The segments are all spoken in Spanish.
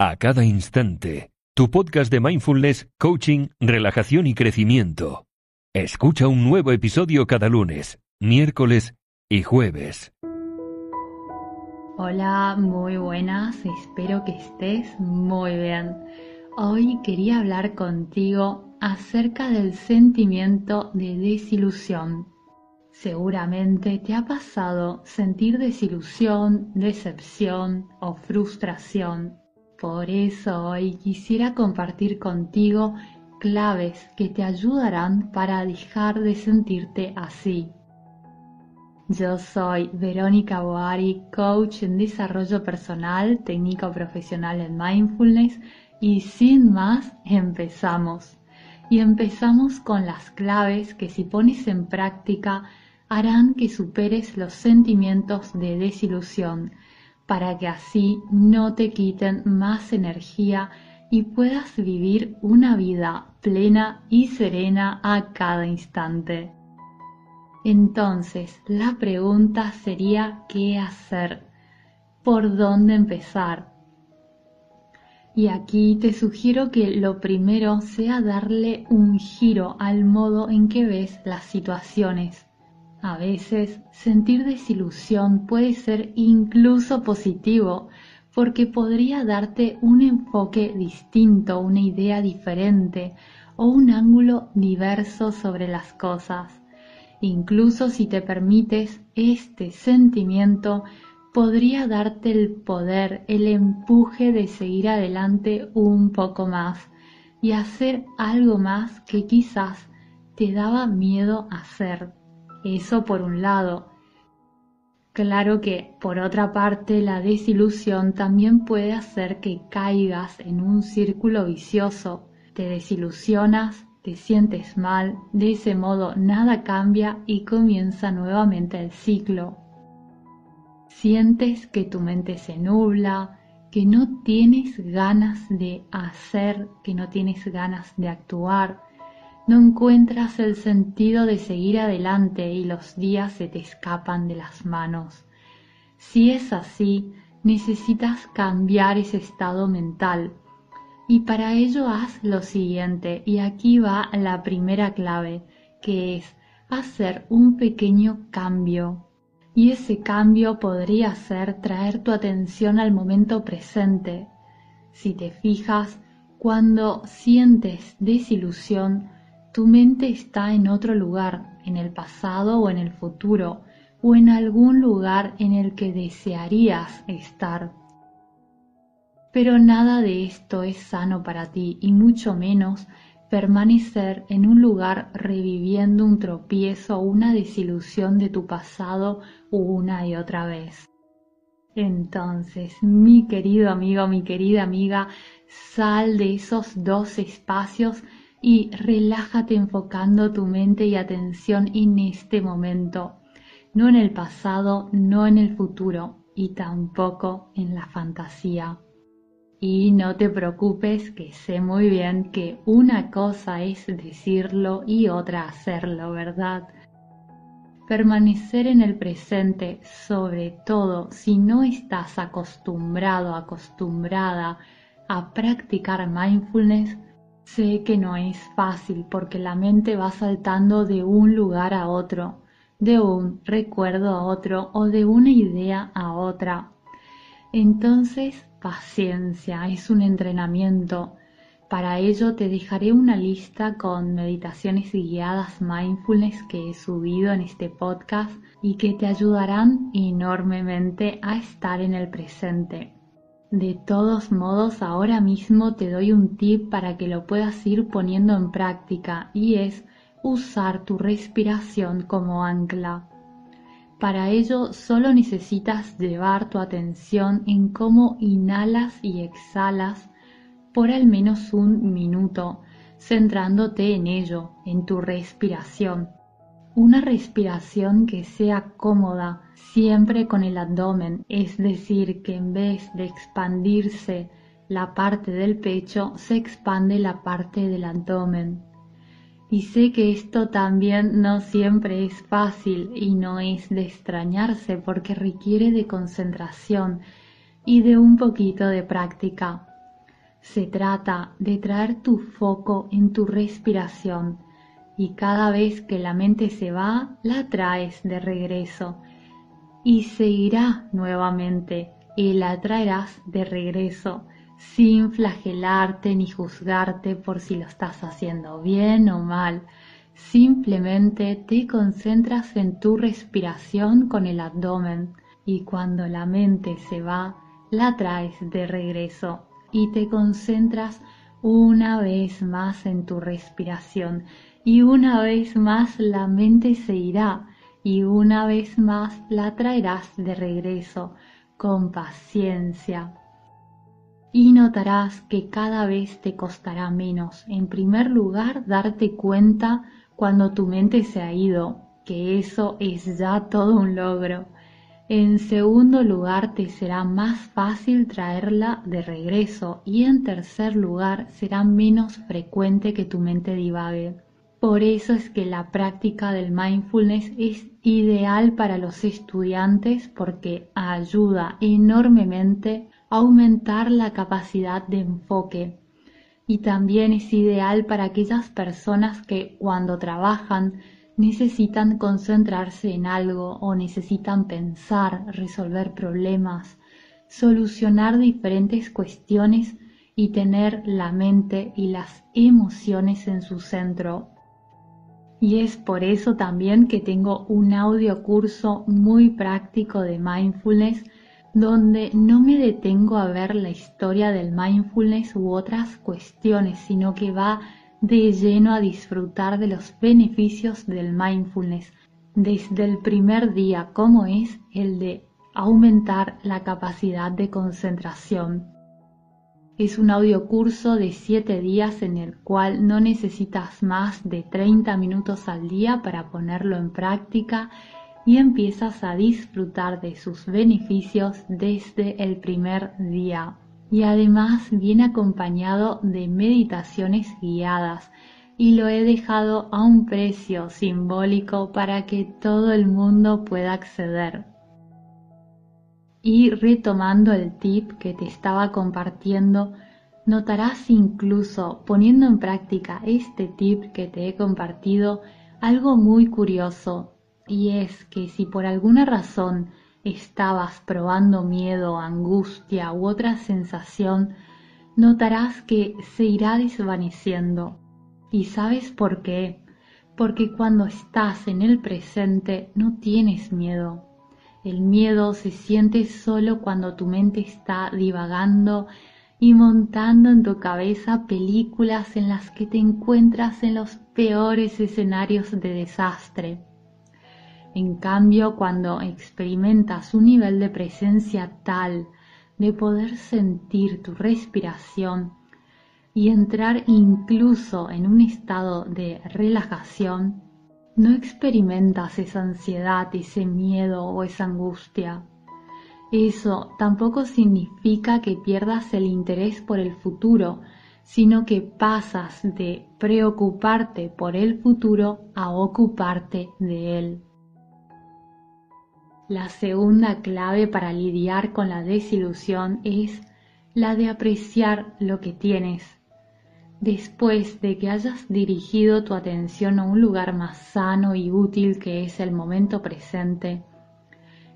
a cada instante. Tu podcast de mindfulness, coaching, relajación y crecimiento. Escucha un nuevo episodio cada lunes, miércoles y jueves. Hola, muy buenas, espero que estés muy bien. Hoy quería hablar contigo acerca del sentimiento de desilusión. Seguramente te ha pasado sentir desilusión, decepción o frustración. Por eso hoy quisiera compartir contigo claves que te ayudarán para dejar de sentirte así. Yo soy Verónica Boari, coach en desarrollo personal, técnico profesional en mindfulness y sin más empezamos. Y empezamos con las claves que si pones en práctica harán que superes los sentimientos de desilusión, para que así no te quiten más energía y puedas vivir una vida plena y serena a cada instante. Entonces, la pregunta sería ¿qué hacer? ¿Por dónde empezar? Y aquí te sugiero que lo primero sea darle un giro al modo en que ves las situaciones. A veces sentir desilusión puede ser incluso positivo porque podría darte un enfoque distinto, una idea diferente o un ángulo diverso sobre las cosas. Incluso si te permites este sentimiento, podría darte el poder, el empuje de seguir adelante un poco más y hacer algo más que quizás te daba miedo hacer. Eso por un lado. Claro que, por otra parte, la desilusión también puede hacer que caigas en un círculo vicioso. Te desilusionas, te sientes mal, de ese modo nada cambia y comienza nuevamente el ciclo. Sientes que tu mente se nubla, que no tienes ganas de hacer, que no tienes ganas de actuar, no encuentras el sentido de seguir adelante y los días se te escapan de las manos. Si es así, necesitas cambiar ese estado mental. Y para ello haz lo siguiente, y aquí va la primera clave, que es hacer un pequeño cambio. Y ese cambio podría ser traer tu atención al momento presente. Si te fijas, cuando sientes desilusión, tu mente está en otro lugar, en el pasado o en el futuro, o en algún lugar en el que desearías estar. Pero nada de esto es sano para ti y mucho menos permanecer en un lugar reviviendo un tropiezo o una desilusión de tu pasado una y otra vez. Entonces, mi querido amigo, mi querida amiga, sal de esos dos espacios y relájate enfocando tu mente y atención en este momento, no en el pasado, no en el futuro y tampoco en la fantasía. Y no te preocupes que sé muy bien que una cosa es decirlo y otra hacerlo, ¿verdad? Permanecer en el presente, sobre todo si no estás acostumbrado, acostumbrada a practicar mindfulness, Sé que no es fácil porque la mente va saltando de un lugar a otro, de un recuerdo a otro o de una idea a otra. Entonces, paciencia, es un entrenamiento. Para ello te dejaré una lista con meditaciones guiadas mindfulness que he subido en este podcast y que te ayudarán enormemente a estar en el presente. De todos modos, ahora mismo te doy un tip para que lo puedas ir poniendo en práctica y es usar tu respiración como ancla. Para ello solo necesitas llevar tu atención en cómo inhalas y exhalas por al menos un minuto, centrándote en ello, en tu respiración. Una respiración que sea cómoda, siempre con el abdomen, es decir, que en vez de expandirse la parte del pecho, se expande la parte del abdomen. Y sé que esto también no siempre es fácil y no es de extrañarse porque requiere de concentración y de un poquito de práctica. Se trata de traer tu foco en tu respiración y cada vez que la mente se va, la traes de regreso y seguirá nuevamente y la traerás de regreso sin flagelarte ni juzgarte por si lo estás haciendo bien o mal. Simplemente te concentras en tu respiración con el abdomen y cuando la mente se va, la traes de regreso y te concentras una vez más en tu respiración y una vez más la mente se irá y una vez más la traerás de regreso con paciencia. Y notarás que cada vez te costará menos, en primer lugar, darte cuenta cuando tu mente se ha ido, que eso es ya todo un logro. En segundo lugar, te será más fácil traerla de regreso y en tercer lugar, será menos frecuente que tu mente divague. Por eso es que la práctica del mindfulness es ideal para los estudiantes porque ayuda enormemente a aumentar la capacidad de enfoque y también es ideal para aquellas personas que cuando trabajan necesitan concentrarse en algo o necesitan pensar, resolver problemas, solucionar diferentes cuestiones y tener la mente y las emociones en su centro. Y es por eso también que tengo un audio curso muy práctico de mindfulness donde no me detengo a ver la historia del mindfulness u otras cuestiones, sino que va de lleno a disfrutar de los beneficios del mindfulness desde el primer día, como es el de aumentar la capacidad de concentración. Es un audio curso de 7 días en el cual no necesitas más de 30 minutos al día para ponerlo en práctica y empiezas a disfrutar de sus beneficios desde el primer día y además viene acompañado de meditaciones guiadas y lo he dejado a un precio simbólico para que todo el mundo pueda acceder. Y retomando el tip que te estaba compartiendo, notarás incluso poniendo en práctica este tip que te he compartido algo muy curioso y es que si por alguna razón estabas probando miedo, angustia u otra sensación, notarás que se irá desvaneciendo. ¿Y sabes por qué? Porque cuando estás en el presente no tienes miedo. El miedo se siente solo cuando tu mente está divagando y montando en tu cabeza películas en las que te encuentras en los peores escenarios de desastre. En cambio, cuando experimentas un nivel de presencia tal de poder sentir tu respiración y entrar incluso en un estado de relajación, no experimentas esa ansiedad, ese miedo o esa angustia. Eso tampoco significa que pierdas el interés por el futuro, sino que pasas de preocuparte por el futuro a ocuparte de él. La segunda clave para lidiar con la desilusión es la de apreciar lo que tienes. Después de que hayas dirigido tu atención a un lugar más sano y útil que es el momento presente,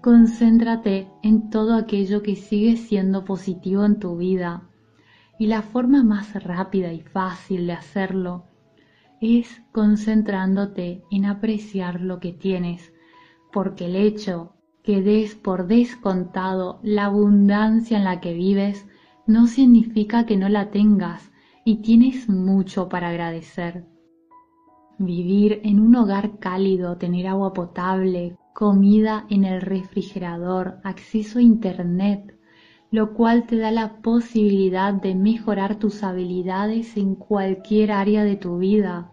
concéntrate en todo aquello que sigue siendo positivo en tu vida. Y la forma más rápida y fácil de hacerlo es concentrándote en apreciar lo que tienes, porque el hecho que des por descontado la abundancia en la que vives no significa que no la tengas y tienes mucho para agradecer. Vivir en un hogar cálido, tener agua potable, comida en el refrigerador, acceso a Internet, lo cual te da la posibilidad de mejorar tus habilidades en cualquier área de tu vida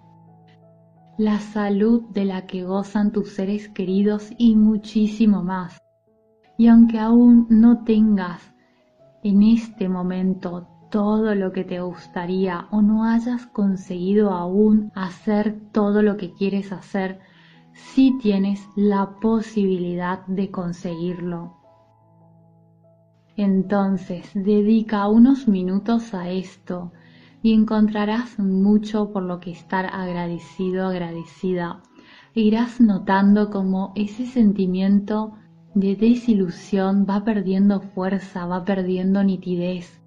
la salud de la que gozan tus seres queridos y muchísimo más. Y aunque aún no tengas en este momento todo lo que te gustaría o no hayas conseguido aún hacer todo lo que quieres hacer, sí tienes la posibilidad de conseguirlo. Entonces dedica unos minutos a esto y encontrarás mucho por lo que estar agradecido, agradecida. Irás notando cómo ese sentimiento de desilusión va perdiendo fuerza, va perdiendo nitidez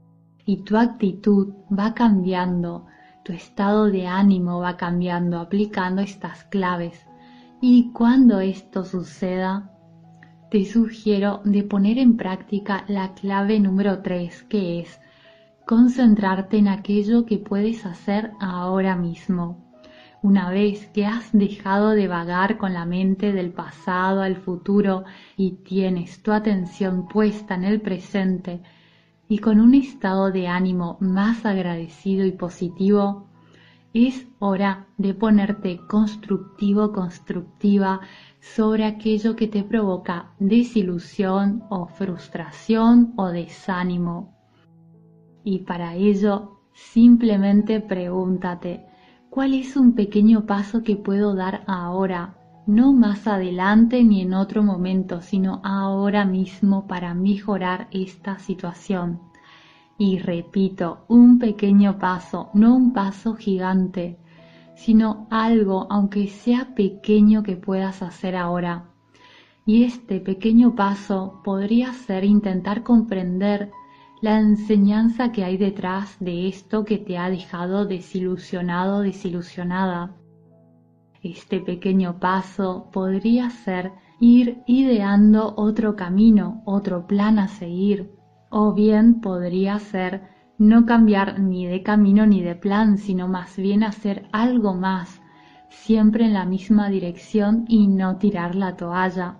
y tu actitud va cambiando, tu estado de ánimo va cambiando aplicando estas claves. Y cuando esto suceda, te sugiero de poner en práctica la clave número 3, que es concentrarte en aquello que puedes hacer ahora mismo. Una vez que has dejado de vagar con la mente del pasado al futuro y tienes tu atención puesta en el presente y con un estado de ánimo más agradecido y positivo, es hora de ponerte constructivo, constructiva sobre aquello que te provoca desilusión o frustración o desánimo. Y para ello, simplemente pregúntate, ¿cuál es un pequeño paso que puedo dar ahora? No más adelante ni en otro momento, sino ahora mismo para mejorar esta situación. Y repito, un pequeño paso, no un paso gigante, sino algo, aunque sea pequeño, que puedas hacer ahora. Y este pequeño paso podría ser intentar comprender la enseñanza que hay detrás de esto que te ha dejado desilusionado, desilusionada. Este pequeño paso podría ser ir ideando otro camino, otro plan a seguir, o bien podría ser no cambiar ni de camino ni de plan, sino más bien hacer algo más, siempre en la misma dirección y no tirar la toalla.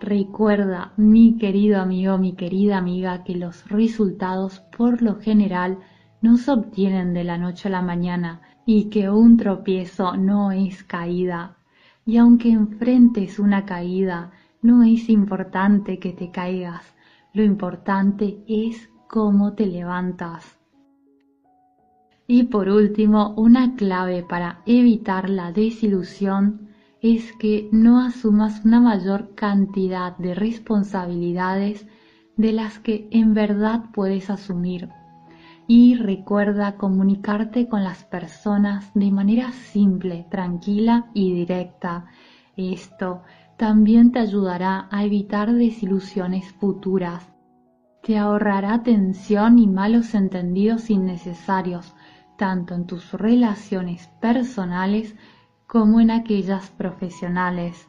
Recuerda, mi querido amigo, mi querida amiga, que los resultados por lo general no se obtienen de la noche a la mañana y que un tropiezo no es caída. Y aunque enfrentes una caída, no es importante que te caigas, lo importante es cómo te levantas. Y por último, una clave para evitar la desilusión es que no asumas una mayor cantidad de responsabilidades de las que en verdad puedes asumir. Y recuerda comunicarte con las personas de manera simple, tranquila y directa. Esto también te ayudará a evitar desilusiones futuras te ahorrará tensión y malos entendidos innecesarios, tanto en tus relaciones personales como en aquellas profesionales.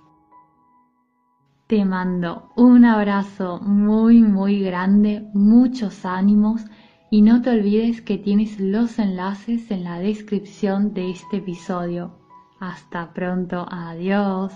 Te mando un abrazo muy muy grande, muchos ánimos y no te olvides que tienes los enlaces en la descripción de este episodio. Hasta pronto, adiós.